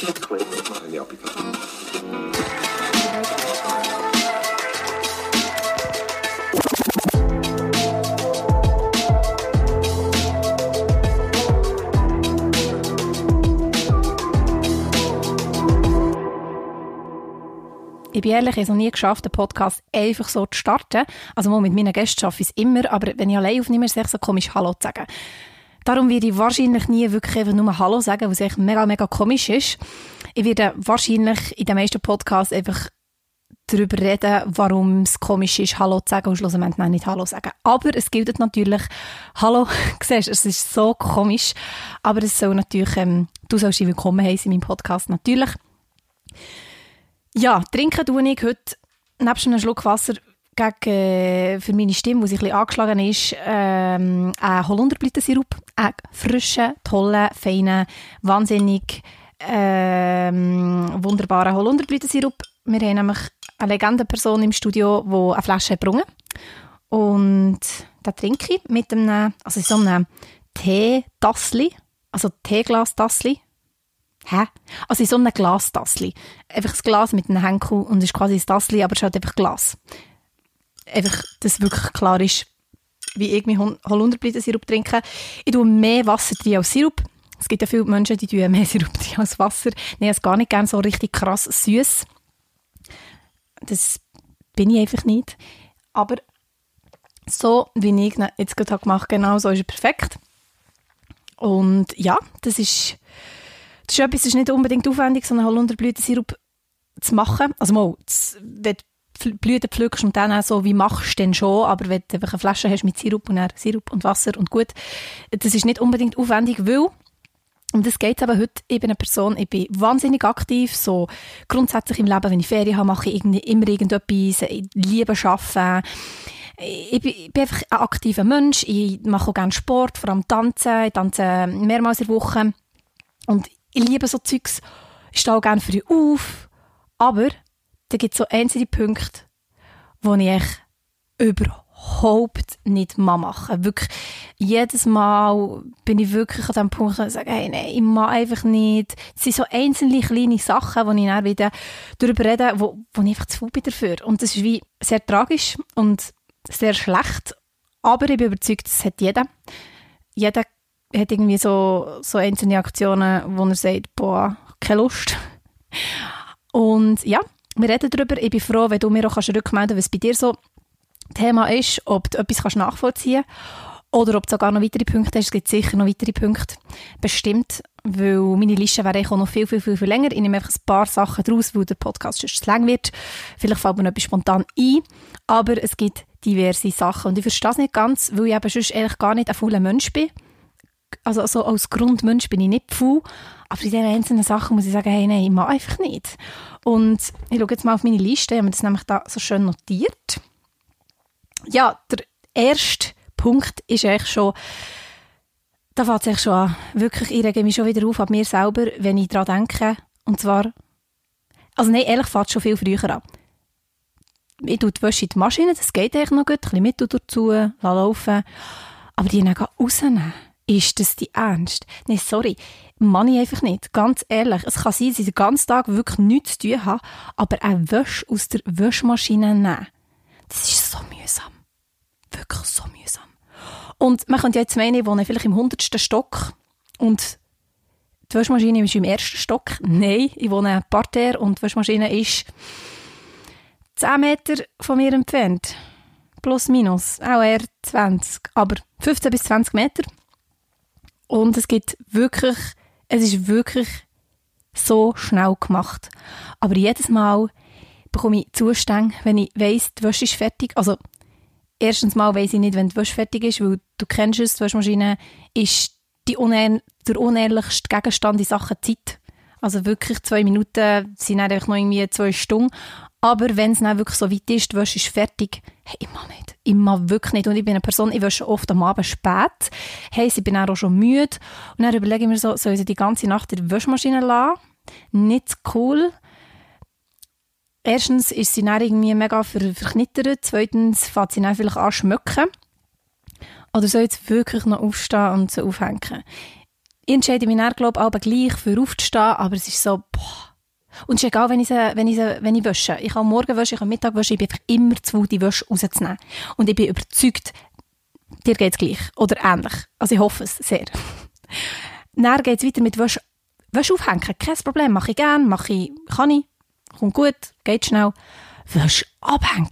Ich bin ehrlich, ich habe es noch nie geschafft, einen Podcast einfach so zu starten. Also mit meinen Gästen schaffe ich es immer, aber wenn ich allein aufnehme, ist es so komisch, Hallo zu sagen. Darum werde ich wahrscheinlich nie wirklich einfach nur Hallo sagen, was echt mega, mega komisch ist. Ich werde wahrscheinlich in den meisten Podcasts einfach darüber reden, warum es komisch ist, Hallo zu sagen und schlussendlich nicht Hallo zu sagen. Aber es gilt natürlich, Hallo, siehst es ist so komisch, aber es soll natürlich, ähm, du sollst dich willkommen heißen in meinem Podcast, natürlich. Ja, trinken tue ich heute nebst einem Schluck Wasser gegen, äh, für meine Stimme, die ein bisschen angeschlagen ist, ähm, einen Holunderblütensirup. Einen frischen, tollen, feinen, wahnsinnig ähm, wunderbaren Holunderblütensirup. Wir haben nämlich eine Legendenperson im Studio, die eine Flasche gebrungen Und da trinke ich mit einem, also so einem Teetassli, also Teeglas-Tassli, Hä? Also in so einem Glastassli. Einfach das Glas mit einem Henkel und es ist quasi ein Tassli, aber es ist halt einfach Glas. Einfach, dass wirklich klar ist, wie meinen Holunderblütensirup trinke. Ich tue mehr Wasser drin als Sirup. Es gibt ja viele Menschen, die tun mehr Sirup drin als Wasser. Habe es gar nicht gerne so richtig krass süß. Das bin ich einfach nicht. Aber so, wie ich jetzt gerade gemacht habe, genau so ist es perfekt. Und ja, das ist das ist etwas, das ist nicht unbedingt aufwendig, so einen Holunderblütensirup zu machen. Also mal, wenn Blüten pflückst und dann auch so, wie machst du denn schon, aber wenn du einfach eine Flasche hast mit Sirup und dann Sirup und Wasser und gut, das ist nicht unbedingt aufwendig, weil und das geht aber heute. Bin eine Person, ich bin wahnsinnig aktiv, so grundsätzlich im Leben, wenn ich Ferien habe, mache ich immer irgendetwas, ich liebe arbeiten. Ich bin, ich bin einfach ein aktiver Mensch, ich mache auch gerne Sport, vor allem Tanzen, ich tanze mehrmals in der Woche und ich liebe so Zeugs, ich stehe auch gerne dich auf, aber da gibt es so einzelne Punkte, wo ich überhaupt nicht machen Wirklich, jedes Mal bin ich wirklich an dem Punkt, wo ich sage, hey, nein, ich mache einfach nicht. Es sind so einzelne kleine Sachen, wo ich dann wieder darüber rede, wo, wo ich einfach zu faul bin dafür. Und das ist wie sehr tragisch und sehr schlecht, aber ich bin überzeugt, das hat jeder. Jeder hat irgendwie so, so einzelne Aktionen, wo er sagt, boah, keine Lust. Und ja, wir reden darüber. Ich bin froh, wenn du mir auch kannst rückmelden kannst, was bei dir so Thema ist, ob du etwas kannst nachvollziehen kannst oder ob du sogar noch weitere Punkte hast. Es gibt sicher noch weitere Punkte. Bestimmt, weil meine Liste wäre auch noch viel, viel, viel, viel länger. Ich nehme einfach ein paar Sachen draus, weil der Podcast sonst zu lang wird. Vielleicht fällt mir noch etwas spontan ein. Aber es gibt diverse Sachen. Und ich verstehe es nicht ganz, weil ich eben sonst eigentlich gar nicht ein fauler Mensch bin also so als Grundmensch bin ich nicht faul, aber in diesen einzelnen Sachen muss ich sagen, hey, nein, ich mache einfach nicht. Und ich schaue jetzt mal auf meine Liste, ich habe das nämlich da so schön notiert. Ja, der erste Punkt ist eigentlich schon, da fängt es schon an, wirklich, ich rege mich schon wieder auf an mir selber, wenn ich daran denke, und zwar, also nein, ehrlich, fängt schon viel früher an. Ich tue die Wäsche in die Maschine, das geht eigentlich noch gut, ein bisschen mit dazu, laufen, aber die dann rausnehmen ist das die Ernst? Nein, sorry. Mann ich einfach nicht. Ganz ehrlich. Es kann sein, dass ich den ganzen Tag wirklich nichts zu tun habe, aber eine Wäsche aus der Wäschmaschine nehmen. Das ist so mühsam. Wirklich so mühsam. Und man könnte jetzt meinen, ich wohne vielleicht im hundertsten Stock und die Wäschmaschine ist im ersten Stock. Nein, ich wohne im Parterre und die Wäschmaschine ist 10 Meter von mir entfernt. Plus, minus. Auch eher 20. Aber 15 bis 20 Meter. Und es gibt wirklich, es ist wirklich so schnell gemacht. Aber jedes Mal bekomme ich Zustände, wenn ich weiss, die Wäsche ist fertig. Also, erstens mal weiss ich nicht, wenn die Wäsche fertig ist, weil du kennst es, die Wäschmaschine ist die unehr der unehrlichste Gegenstand in Sachen Zeit. Also wirklich zwei Minuten sind eigentlich noch irgendwie zwei Stunden. Aber wenn es dann wirklich so weit ist, die Wäsche ist fertig, hey, mache nicht. Ich mache wirklich nicht. Und ich bin eine Person, ich wasche oft am Abend spät. Hey, ich bin auch schon müde. Und dann überlege ich mir so, soll ich die ganze Nacht in der Waschmaschine lassen? Nicht cool. Erstens ist sie dann irgendwie mega ver verknittert. Zweitens fängt sie dann vielleicht an schmücken. Oder soll ich jetzt wirklich noch aufstehen und sie aufhängen? Ich entscheide mich dann, glaube ich, gleich für aufzustehen, aber es ist so, boah. Und es ist egal, wenn ich, sie, wenn ich, wenn ich wasche. Ich kann morgen waschen, ich kann Mittag waschen, ich bin einfach immer zu die Wäsche rauszunehmen. Und ich bin überzeugt, dir geht es gleich. Oder ähnlich. Also ich hoffe es sehr. Dann geht es weiter mit Wäsche, Wäsche aufhängen. Kein Problem. Mache ich gerne, mache ich, kann ich. Kommt gut, geht schnell. Wäsche abhängen.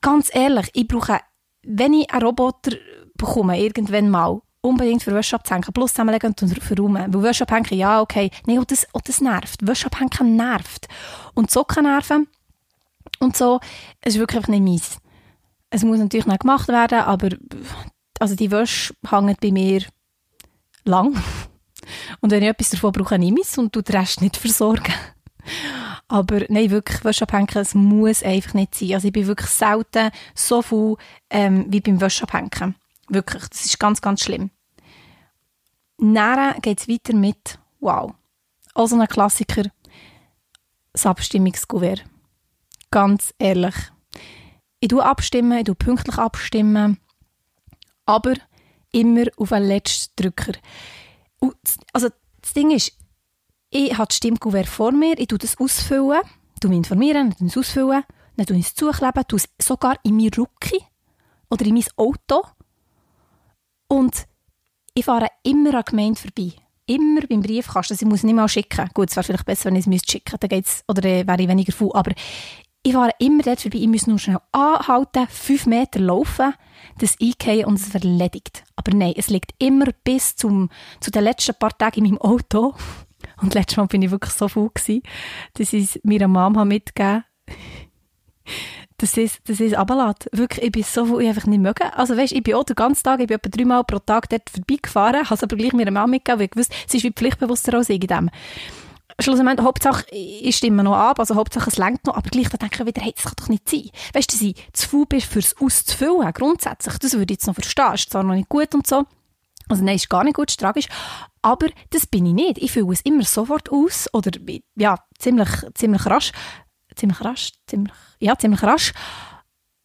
Ganz ehrlich, ich brauche, wenn ich einen Roboter bekomme, irgendwann mal, unbedingt für Wäsche abzuhängen, plus zusammenlegen und verräumen. Weil Wäsche abhängen, ja, okay. Nein, und das, und das nervt. Wäsche abhängen nervt. Und Socken nerven. Und so, es ist wirklich nicht meins. Es muss natürlich noch gemacht werden, aber also die Wäsche hängt bei mir lang. Und wenn ich etwas davon brauche, nehme ich es und den Rest nicht versorgen. Aber nein, wirklich, Wäscheabhängen, es muss einfach nicht sein. Also ich bin wirklich selten so viel ähm, wie beim Wäscheabhängen. Wirklich, das ist ganz, ganz schlimm. Dann geht es weiter mit, wow, also ein Klassiker, das Abstimmungskuvert. Ganz ehrlich. Ich tue abstimmen, ich tue pünktlich abstimmen, aber immer auf den letzten Drücker. Also das Ding ist, ich habe das Stimmkuvert vor mir, ich tue das ausfüllen, tue mich informieren, dann es ausfüllen, dann tue ich es zukleben, tue es sogar in mein Rücken oder in mein Auto und ich fahre immer an der Gemeinde vorbei. Immer beim Briefkasten. Ich muss nicht mal schicken. Gut, es wäre vielleicht besser, wenn ich es schicken müsste. Oder äh, wäre ich weniger faul. Aber ich fahre immer dort vorbei. Ich muss nur schnell anhalten, fünf Meter laufen, das eingehen und es erledigt. Aber nein, es liegt immer bis zum, zu den letzten paar Tagen in meinem Auto. Und letztes Mal bin ich wirklich so faul dass ich es meiner Mama mitgegeben das ist, das ist runterlässt. Wirklich, ich bin so viel, ich einfach nicht mögen. Also weißt, ich bin auch den ganzen Tag, ich bin etwa dreimal pro Tag dort vorbeigefahren, habe es aber gleich meiner Mama mitgegeben, weil ich wusste, sie ist wie pflichtbewusster als ich in dem. Schlussendlich, Hauptsache, ich stimme noch ab, also Hauptsache es lenkt noch, aber gleich dann denke ich wieder, hey, das kann doch nicht sein. Weißt du, dass ich zu faul bin, fürs auszufüllen, grundsätzlich, das würde ich jetzt noch verstehen, ist zwar noch nicht gut und so, also nein, ist gar nicht gut, ist tragisch, aber das bin ich nicht. Ich fülle es immer sofort aus, oder, ja, ziemlich, ziemlich rasch, ziemlich rasch, ziemlich, ja, ziemlich rasch.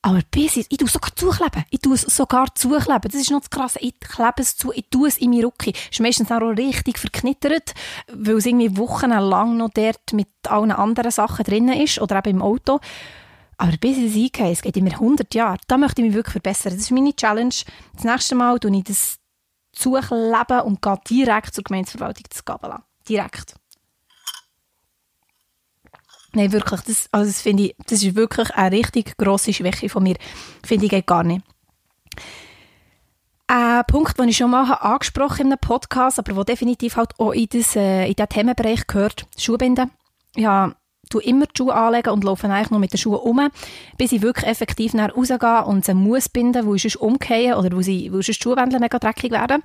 Aber bis ich, ich tue es sogar zukleben. Ich tue es sogar zukleben. Das ist noch das Krasse. Ich klebe es zu, ich tue es in meinen Rücken. Ist meistens auch richtig verknittert, weil es irgendwie wochenlang noch dort mit allen anderen Sachen drin ist oder eben im Auto. Aber bis ich es eingehe, es geht immer 100 Jahre. Da möchte ich mich wirklich verbessern. Das ist meine Challenge. Das nächste Mal tue ich das zukleben und gehe direkt zur Gemeindeverwaltung zu Gabela. Direkt. Nein, wirklich, das, also das finde ich, das ist wirklich eine richtig grosse Schwäche von mir. Finde ich gar nicht. Ein Punkt, den ich schon mal angesprochen in einem Podcast, aber der definitiv halt auch in, das, äh, in diesen Themenbereich gehört, Schuhbinden. Ja, tue immer die Schuhe anlegen und laufe eigentlich nur mit den Schuhen um, bis ich wirklich effektiv nach rausgehe und sie muss binden, wo ich umgehen oder wo, sie, die Schuhwände mega dreckig werden.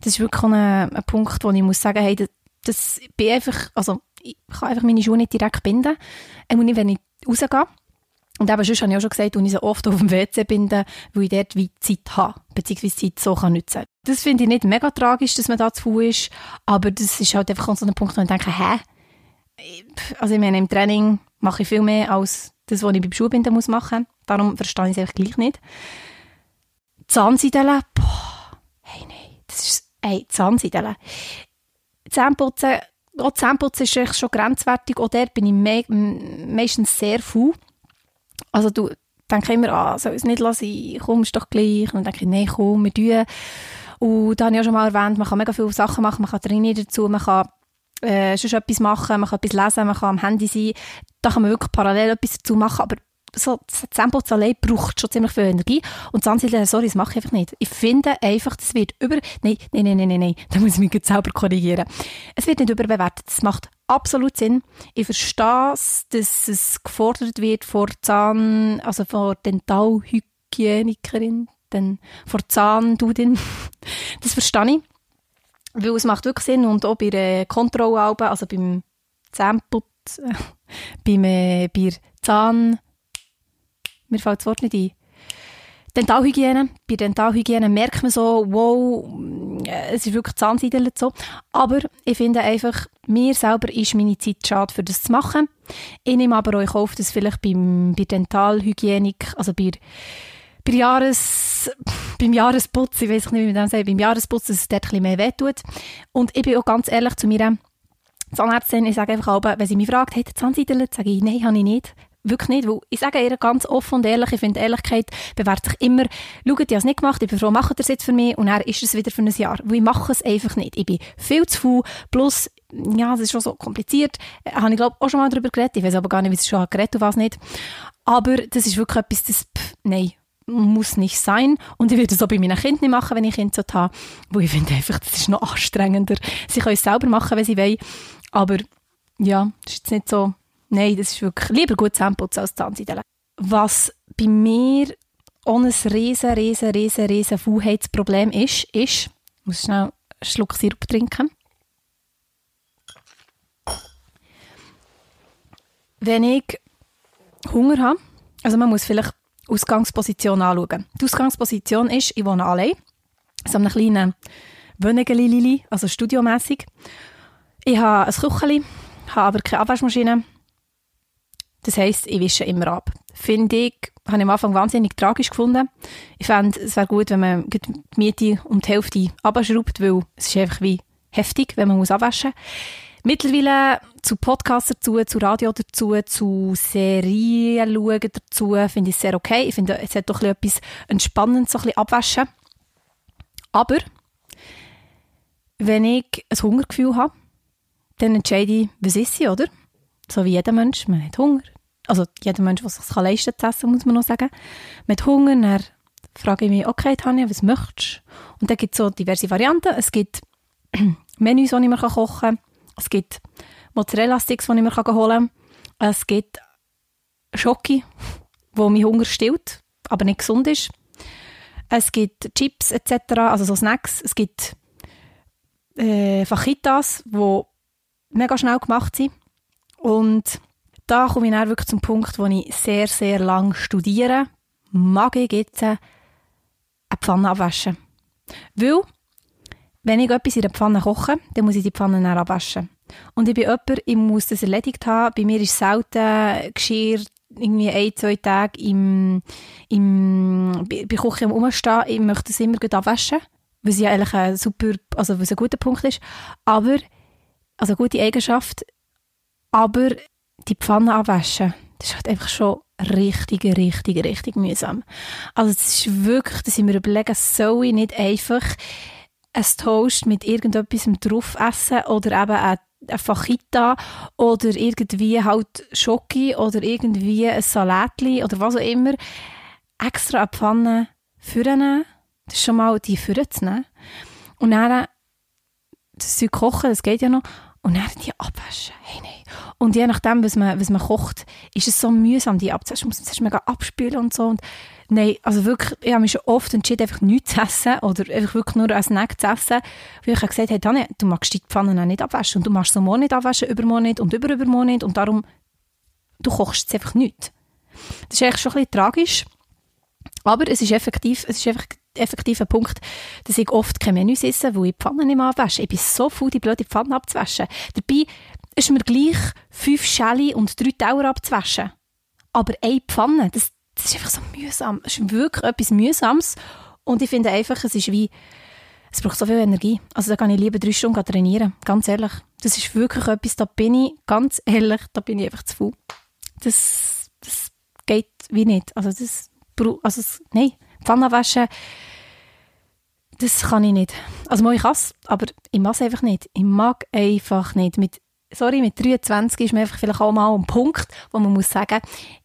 Das ist wirklich ein, ein Punkt, wo ich muss sagen, hey, das, das bin einfach, also ich kann einfach meine Schuhe nicht direkt binden. Ich muss nicht, wenn ich rausgehe. Und eben, sonst habe ich auch schon gesagt, und ich so oft auf dem WC binden, weil ich dort wie Zeit habe, beziehungsweise Zeit so kann nutzen Das finde ich nicht mega tragisch, dass man da zu viel ist, aber das ist halt einfach so ein Punkt, wo ich denke, hä? Also ich meine, im Training mache ich viel mehr als das, was ich beim Schuhbinden muss machen. Darum verstehe ich es einfach gleich nicht. Zahnseideln, boah, hey, nein, das ist, ey, Zahnseideln. Zähneputzen auch Zähneputzen ist schon grenzwertig. Auch dort bin ich me meistens sehr faul. Also du denkst immer, ah, soll es nicht lassen, komm, ist doch gleich. Und dann denke ich, nein, komm, wir tun. Und da habe ich ja schon mal erwähnt, man kann mega viele Sachen machen, man kann trainieren dazu, man kann äh, schon etwas machen, man kann etwas lesen, man kann am Handy sein. Da kann man wirklich parallel etwas dazu machen, aber so Zahnputz allein braucht schon ziemlich viel Energie. Und Zahnseide, sorry, das mache ich einfach nicht. Ich finde einfach, das wird über... Nein, nein, nein, nein, nein, nein. Da muss ich mich jetzt selber korrigieren. Es wird nicht überbewertet. Das macht absolut Sinn. Ich verstehe es, dass es gefordert wird vor Zahn... Also vor Dentalhygienikerin, dann vor Zahndudin. Das verstehe ich. Weil es macht wirklich Sinn. Und auch bei der Kontrollalben, also beim Zahnputz... beim, äh, bei Zahn mir fällt das Wort nicht ein. Dentalhygiene. Bei Dentalhygiene merkt man so, wow, äh, es ist wirklich Zahnseidel so. Aber ich finde einfach, mir selber ist meine Zeit schade, für das zu machen. Ich nehme aber euch auf, dass vielleicht beim, bei Dentalhygienik, also bei, bei Jahres, beim Jahresputz, ich weiß nicht, wie man das sagt, beim Jahresputz, dass es dort bisschen mehr wehtut. Und ich bin auch ganz ehrlich zu mir, Zahnärztin, ich sage einfach wenn sie mich fragt, hat Zahnseidel, sage ich, nein, habe ich nicht. Wirklich nicht, weil ich sage ihr ganz offen und ehrlich, ich finde, Ehrlichkeit bewährt sich immer. Schaut, ich habe es nicht gemacht, ich bin froh, macht ihr es jetzt für mich und dann ist es wieder für ein Jahr. Weil ich mache es einfach nicht. Ich bin viel zu faul, plus, ja, es ist schon so kompliziert. Äh, habe ich, glaube auch schon mal darüber geredet. Ich weiß aber gar nicht, wie es schon geredet und was nicht. Aber das ist wirklich etwas, das, pff, nein, muss nicht sein. Und ich würde es auch bei meinen Kindern nicht machen, wenn ich Kinder habe. Weil ich finde einfach, das ist noch anstrengender. Sie können es selber machen, wenn sie wollen. Aber ja, das ist jetzt nicht so, nein, das ist wirklich lieber gut Zahnputzen als Zahnseide. Was bei mir auch ein riesen, riesen, riesen, riesen Faulheitsproblem ist, ist, ich muss schnell einen Schluck Sirup trinken. Wenn ich Hunger habe, also man muss vielleicht Ausgangsposition anschauen. Die Ausgangsposition ist, ich wohne allein, so einem kleinen Wönnegelilili, also studiomässig. Ich habe ein Kücheli, habe aber keine Abwaschmaschine. Das heisst, ich wische immer ab. Finde ich, habe ich am Anfang wahnsinnig tragisch gefunden. Ich fände, es wäre gut, wenn man die Miete um die Hälfte abschraubt, weil es ist einfach wie heftig, wenn man muss abwaschen muss. Mittlerweile zu Podcasts dazu, zu Radio dazu, zu Serien schauen dazu, finde ich sehr okay. Ich finde, es hat doch etwas Entspannendes, so ein bisschen abwaschen. Aber, wenn ich ein Hungergefühl habe, dann entscheide ich, was ist sie, oder? So wie jeder Mensch, man hat Hunger. Also jeder Mensch, der sich leisten kann, zu essen, muss man noch sagen. Hat Hunger, dann frage ich mich, okay, Tanja, was möchtest du? Und dann gibt es so diverse Varianten. Es gibt Menüs, die ich mir kochen kann. Es gibt Mozzarella-Sticks, die ich mir holen kann. Es gibt Schoki, wo mein Hunger stillt, aber nicht gesund ist. Es gibt Chips etc., also so Snacks. Es gibt äh, Fajitas, die mega schnell gemacht sind. Und da komme ich dann wirklich zum Punkt, wo ich sehr, sehr lang studiere. Mag ich jetzt eine Pfanne abwaschen. Weil, wenn ich etwas in der Pfanne koche, dann muss ich die Pfanne dann abwaschen. Und ich bin jemand, ich muss das erledigt haben. Bei mir ist selten Geschirr irgendwie ein, zwei Tage im, im, bei Küche am Umstehen. Ich möchte es immer gut abwaschen, was ja eigentlich ein super, also ein guter Punkt ist. Aber also eine gute Eigenschaft, aber die Pfanne abwaschen, das ist halt einfach schon richtig, richtig, richtig mühsam. Also es ist wirklich, dass ich mir überlege, soll ich nicht einfach ein Toast mit irgendetwas drauf essen oder eben eine, Fajita oder irgendwie halt Schoki oder irgendwie ein Salatli oder was auch immer, extra eine Pfanne vornehmen, das ist schon mal die vorzunehmen und dann das Zeug kochen, das geht ja noch und dann die abwaschen. Hey, nein. Und je nachdem, was man, was man kocht, ist es so mühsam, die abzuwaschen. Man muss es mega abspülen und so. Und nein, also wirklich, ich habe mich schon oft entschieden, einfach nichts zu essen oder einfach wirklich nur einen Snack zu essen. Weil ich habe gesagt, hey, Tanja, du magst die Pfanne auch nicht abwaschen. Und du machst so morgen nicht abwaschen, übermorgen nicht und überübermorgen nicht. Und darum, du kochst es einfach nicht. Das ist eigentlich schon ein bisschen tragisch. Aber es ist effektiv, es ist einfach effektiver Punkt, dass ich oft keine Menüs esse, weil ich die Pfanne nicht mehr abwasche. Ich bin so faul, die blöde Pfanne abzuwaschen. Dabei ist mir gleich fünf Schäli und drei Tauer abzuwaschen. Aber eine Pfanne, das, das ist einfach so mühsam. Es ist wirklich etwas Mühsames. Und ich finde einfach, es ist wie, es braucht so viel Energie. Also da kann ich lieber drei Stunden trainieren. Ganz ehrlich. Das ist wirklich etwas, da bin ich, ganz ehrlich, da bin ich einfach zu faul. Das, das geht wie nicht. Also das, also das, nein, Pfanne waschen, das kann ich nicht. Also ich kann aber ich mag es einfach nicht. Ich mag einfach nicht. Mit, sorry, mit 23 ist man einfach vielleicht auch mal ein Punkt, wo man muss sagen,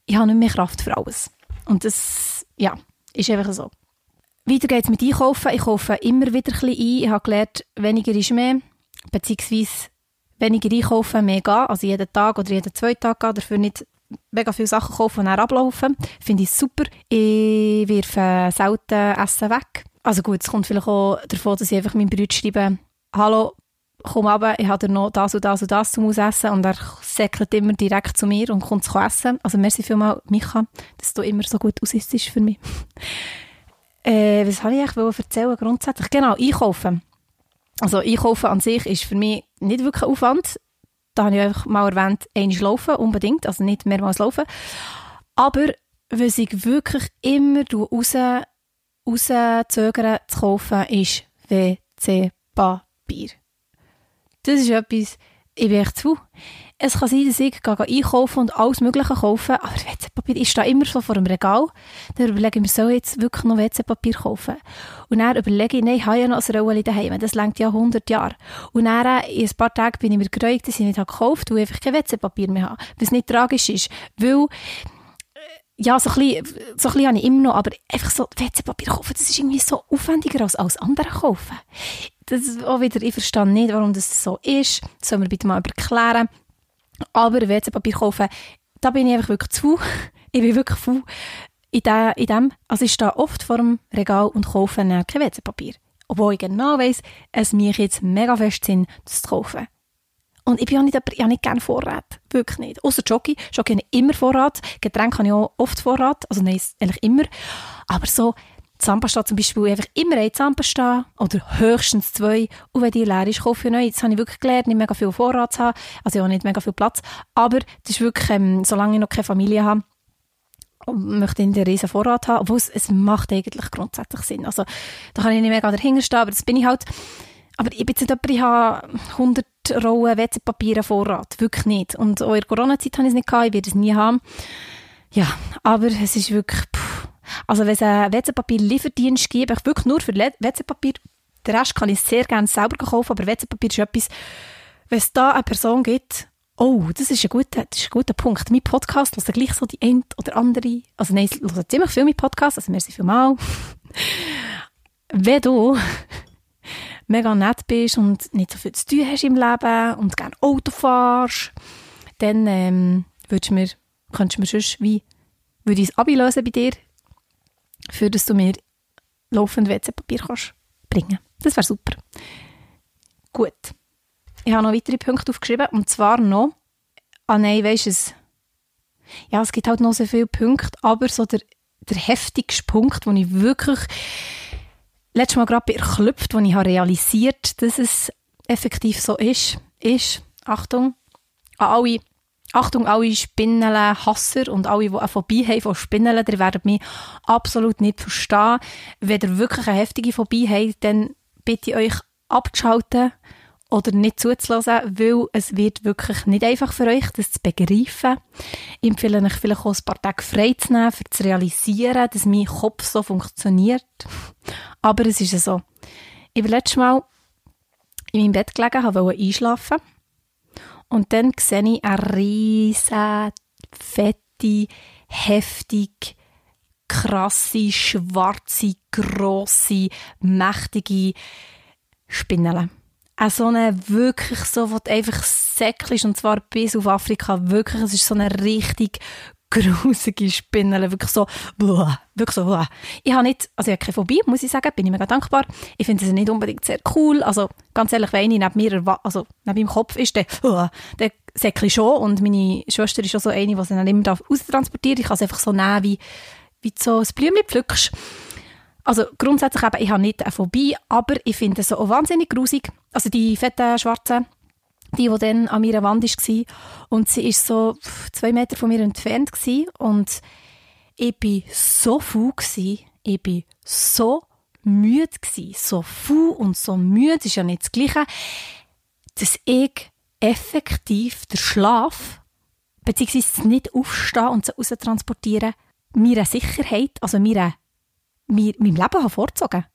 ich habe nicht mehr Kraft für alles. Und das, ja, ist einfach so. Weiter geht es mit Einkaufen. Ich kaufe immer wieder ein bisschen ein. Ich habe gelernt, weniger ist mehr, beziehungsweise weniger einkaufen, mehr gehen. Also jeden Tag oder jeden zwei Tage gehen, dafür nicht mega viele Sachen kaufen und dann ablaufen. Finde ich super. Ich wirfe selten Essen weg. Also gut, es kommt vielleicht auch davon, dass ich einfach meinem Bruder schreibe, «Hallo, komm runter, ich habe noch das und das und das zum Ausessen» und er säckelt immer direkt zu mir und kommt zu essen. Also merci vielmals, Micha, dass du immer so gut aussiehst für mich. äh, was habe ich eigentlich erzählen grundsätzlich? Genau, einkaufen. Also einkaufen an sich ist für mich nicht wirklich Aufwand. Da habe ich einfach mal erwähnt, einmal laufen, unbedingt, also nicht mehrmals laufen. Aber was ich wirklich immer raus, rauszögere zu kaufen, ist WC-Papier. Das ist etwas, ich bin echt zu. Es kann sein, dass ich gehe einkaufen und alles Mögliche kaufen, aber WC-Papier ist da immer so vor dem Regal. Dann überlege ich mir, soll ich jetzt wirklich noch WC-Papier kaufen? Und dann überlege ich, nein, ich habe ja noch ein Rolli daheim, das längt ja 100 Jahre. Und dann, in ein paar Tagen bin ich mir geräugt, dass ich nicht gekauft habe, weil ich einfach kein WC-Papier mehr habe. Was nicht tragisch ist, weil ja, so ein, bisschen, so ein bisschen habe ich immer noch, aber einfach so WC-Papier kaufen, das ist irgendwie so aufwendiger als alles andere kaufen. Das ist auch wieder, ich verstehe nicht, warum das so ist. Das soll mir bitte mal erklären. Aber WC-Papier kaufen, da bin ich einfach wirklich zu. ich bin wirklich zu in, de, in dem. Also ich stehe oft vor dem Regal und kaufe kein WC-Papier. Obwohl ich genau weiss, es mich jetzt mega fest sind, das zu kaufen. Und ich bin auch nicht, ich habe nicht gerne Vorrat. Wirklich nicht. Außer Jockey. Jockey habe ich immer Vorrat. Getränke habe ich auch oft Vorrat. Also nein, eigentlich immer. Aber so, Zahnpasta zum Beispiel, einfach immer ein Zahnpasta oder höchstens zwei. Und wenn die leer ist, kaufe ich neu. Jetzt habe ich wirklich gelernt, nicht mega viel Vorrat zu haben. Also ja, nicht mega viel Platz. Aber das ist wirklich, ähm, solange ich noch keine Familie habe, möchte in der riesen Vorrat haben, obwohl es, es macht eigentlich grundsätzlich Sinn. Also da kann ich nicht mega dahinter stehen, aber das bin ich halt. Aber ich bin jetzt nicht jemand, ich habe 100 Rollen WC-Papier Vorrat. Wirklich nicht. Und auch in der Corona-Zeit habe ich es nicht gehabt, ich werde es nie haben. Ja, aber es ist wirklich, pff. Also wenn es einen WC-Papier-Lieferdienst gibt, ich wirklich nur für WC-Papier, den Rest kann ich sehr gerne selber kaufen, aber WC-Papier ist etwas, wenn es da eine Person gibt, oh, das ist ein guter, das ist ein guter Punkt. Mein Podcast hört gleich so die eine oder andere, also nein, ich höre ziemlich viel mit Podcast, also merci vielmal. wenn du mega nett bist und nicht so viel zu tun hast im Leben und gerne Auto fährst, dann ähm, würdest mir, könntest du mir sonst wie, würde ich es ablösen bei dir, für dass du mir laufend WC-Papier kannst bringen. Das wäre super. Gut. Ich habe noch weitere Punkte aufgeschrieben und zwar noch, ah nein, weisst es, ja, es gibt halt noch so viele Punkte, aber so der, der heftigste Punkt, wo ich wirklich letztes Mal gerade erklüpft, als ich realisiert habe, dass es effektiv so ist, ist, Achtung, an alle, Achtung, alle Spinnenle, Hasser und alle, die eine Phobie haben von Spinnenle, die werden mich absolut nicht verstehen. Wenn ihr wirklich eine heftige Phobie habt, dann bitte ich euch abzuschalten oder nicht zuzulassen, weil es wird wirklich nicht einfach für euch, das zu begreifen. Ich empfehle euch vielleicht auch ein paar Tage frei zu nehmen, um zu realisieren, dass mein Kopf so funktioniert. Aber es ist so. Ich bin letztes Mal in meinem Bett gelegen, wollte einschlafen. Und dann sehe ich eine riesige, fette, heftig, krasse, schwarze, grosse, mächtige Spinnele auch so eine wirklich so, wo einfach säckelst, und zwar bis auf Afrika, wirklich, es ist so eine richtig grusige Spinne, wirklich so, wirklich so, blah. Ich habe nicht, also ich habe keine Phobie, muss ich sagen, bin ich mega dankbar. Ich finde es nicht unbedingt sehr cool, also ganz ehrlich, wenn ich neben mir, also neben meinem Kopf ist, dann, blah, dann säckle schon und meine Schwester ist auch so eine, die sie dann immer austransportiert. Ich kann es einfach so nehmen, wie, wie so ein Blümchen pflückst. Also grundsätzlich eben, ich habe nicht eine Phobie, aber ich finde es so wahnsinnig grusig. Also die fetten Schwarzen, die, die dann an meiner Wand war. Und sie ist so zwei Meter von mir entfernt. Und ich war so faul. Gewesen. Ich war so müde. Gewesen. So faul und so müde ist ja nicht das Gleiche. Dass ich effektiv den Schlaf, beziehungsweise nicht aufstehen und raus transportieren, mir Sicherheit, also mir mir, meinem Leben vorgezogen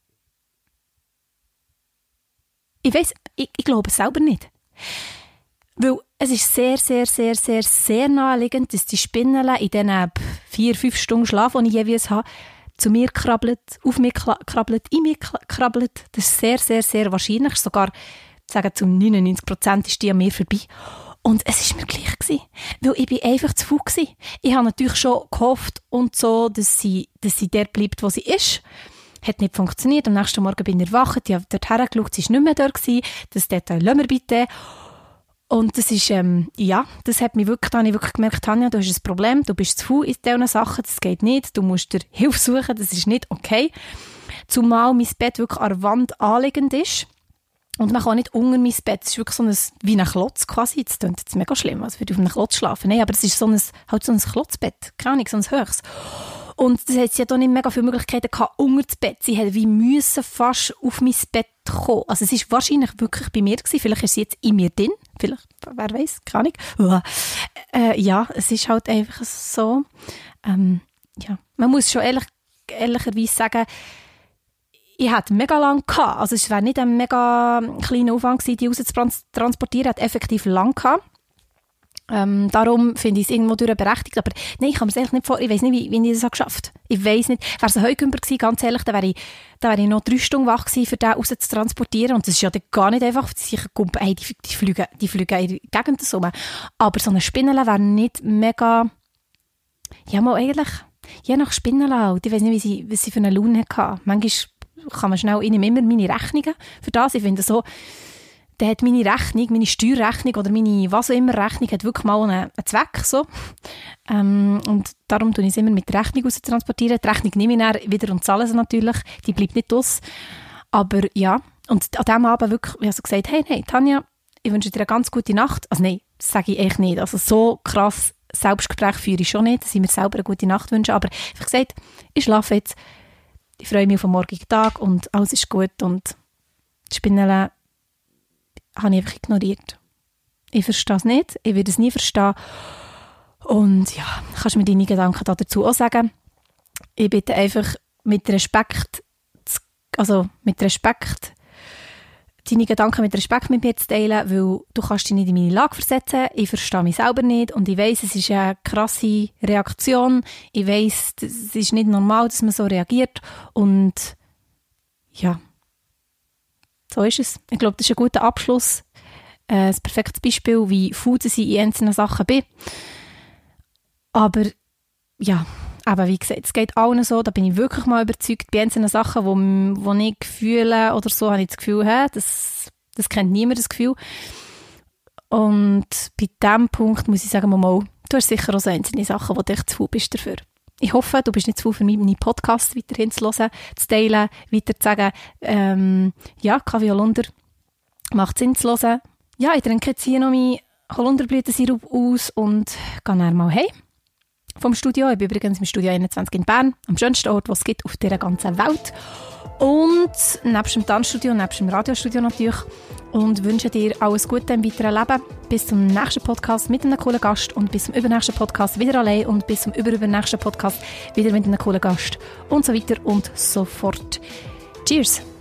Ich weiß, ich, ich glaube es selber nicht. Weil es ist sehr, sehr, sehr, sehr, sehr naheliegend, dass die Spinnen in diesen vier, fünf Stunden Schlaf, die ich jeweils habe, zu mir krabbelt, auf mich krabbelt, in mich krabbelt. Das ist sehr, sehr, sehr wahrscheinlich. Sogar, sagen zu 99 Prozent ist die an mir vorbei. Und es war mir gleich gewesen, weil ich bin einfach zu faul gewesen. Ich habe natürlich schon gehofft und so, dass sie, dass sie dort bleibt, wo sie ist. Hat nicht funktioniert. Am nächsten Morgen bin ich erwacht, ich habe dort hergeschaut, sie war nicht mehr dort gewesen. Das Detail lassen wir bitte. Und das ist, ähm, ja, das hat mich wirklich, da habe ich wirklich gemerkt, Tanja, du hast ein Problem, du bist zu faul in diesen Sachen, das geht nicht, du musst dir Hilfe suchen, das ist nicht okay. Zumal mein Bett wirklich an der Wand anliegend ist. Und man kann nicht unter mein Bett. Es ist wirklich so ein, wie ein Klotz quasi. Das klingt jetzt mega schlimm, als würde ich auf einem Klotz schlafen. Nein, aber es ist so ein, halt so ein Klotzbett. Keine Ahnung, so ein höchst. Und das hat sie ja da nicht mega viele Möglichkeiten gehabt, unter das Bett. Sie hätte wie müssen fast auf mein Bett kommen. Also es ist wahrscheinlich wirklich bei mir gewesen. Vielleicht ist sie jetzt in mir drin. Vielleicht, wer weiß, keine Ahnung. Äh, ja, es ist halt einfach so. Ähm, ja, man muss schon ehrlich, ehrlicherweise sagen, ich hatte mega lang gehabt. Also es war nicht ein mega kleiner Aufwand gewesen, die rauszutransportieren. hat effektiv lang gehabt. Ähm, darum finde ich es irgendwo durch berechtigt. Aber nein, ich kann mir eigentlich nicht vor. Ich weiß nicht, wie, wie ich das geschafft habe. Ich weiß nicht. Wäre es ein Heugümper gewesen, ganz ehrlich, dann wäre ich, dann ich noch drei Stunden wach gewesen, für den raus zu transportieren. Und das ist ja gar nicht einfach. Die, hey, die, die, fliegen, die fliegen in die Gegend so. Aber so eine Spinnele wäre nicht mega, ja, mal eigentlich, je nach Spinnele halt. Ich weiß nicht, wie sie, wie sie für eine Laune hatte. Manchmal kann man schnell, ich nehme immer meine Rechnungen für das. Ich finde so, dann hat meine Rechnung, meine Steuerrechnung oder meine was auch immer Rechnung hat wirklich mal einen, einen Zweck. So. Ähm, und darum tue ich es immer mit der Rechnung raus transportieren. Die Rechnung nehme ich dann wieder und zahle sie natürlich. Die bleibt nicht aus. Aber ja, und an diesem Abend wirklich, ich habe so gesagt, hey, hey, Tanja, ich wünsche dir eine ganz gute Nacht. Also nein, das sage ich echt nicht. Also so krass Selbstgespräch führe ich schon nicht, dass ich mir selber eine gute Nacht wünsche. Aber ich habe gesagt, ich schlafe jetzt. Ich freue mich auf den morgigen Tag und alles ist gut und Spinnele habe ich einfach ignoriert. Ich verstehe es nicht, ich werde es nie verstehen. Und ja, kannst du mir deine Gedanken dazu auch sagen. Ich bitte einfach mit Respekt, also mit Respekt, deine Gedanken mit Respekt mit mir zu teilen, weil du kannst dich nicht in meine Lage versetzen. Ich verstehe mich selber nicht und ich weiß, es ist eine krasse Reaktion. Ich weiß, es ist nicht normal, dass man so reagiert und ja, so ist es. Ich glaube, das ist ein guter Abschluss. Äh, ein perfektes Beispiel, wie Food ich in einzelnen Sachen bin. Aber ja, aber wie gesagt, es geht allen so, da bin ich wirklich mal überzeugt, bei einzelnen Sachen, wo, wo ich fühle oder so, habe ich das Gefühl, hä, das, das kennt niemand, das Gefühl. Und bei diesem Punkt muss ich sagen, mal, du hast sicher auch so einzelne Sachen, wo du echt zu faul bist dafür. Ich hoffe, du bist nicht zu faul für meinen Podcast weiterhin zu hören, zu teilen, weiter zu sagen, ähm, ja, Kaffee Holunder macht Sinn zu hören. Ja, ich trinke jetzt hier noch meinen Holunderblütensirup aus und gehe dann mal heim vom Studio. Ich bin übrigens im Studio 21 in Bern, am schönsten Ort, was es gibt auf dieser ganzen Welt. Und nebst dem Tanzstudio, nebst dem Radiostudio natürlich. Und wünsche dir alles Gute im weiteren Leben. Bis zum nächsten Podcast mit einem coolen Gast und bis zum übernächsten Podcast wieder allein und bis zum überübernächsten Podcast wieder mit einem coolen Gast und so weiter und so fort. Cheers!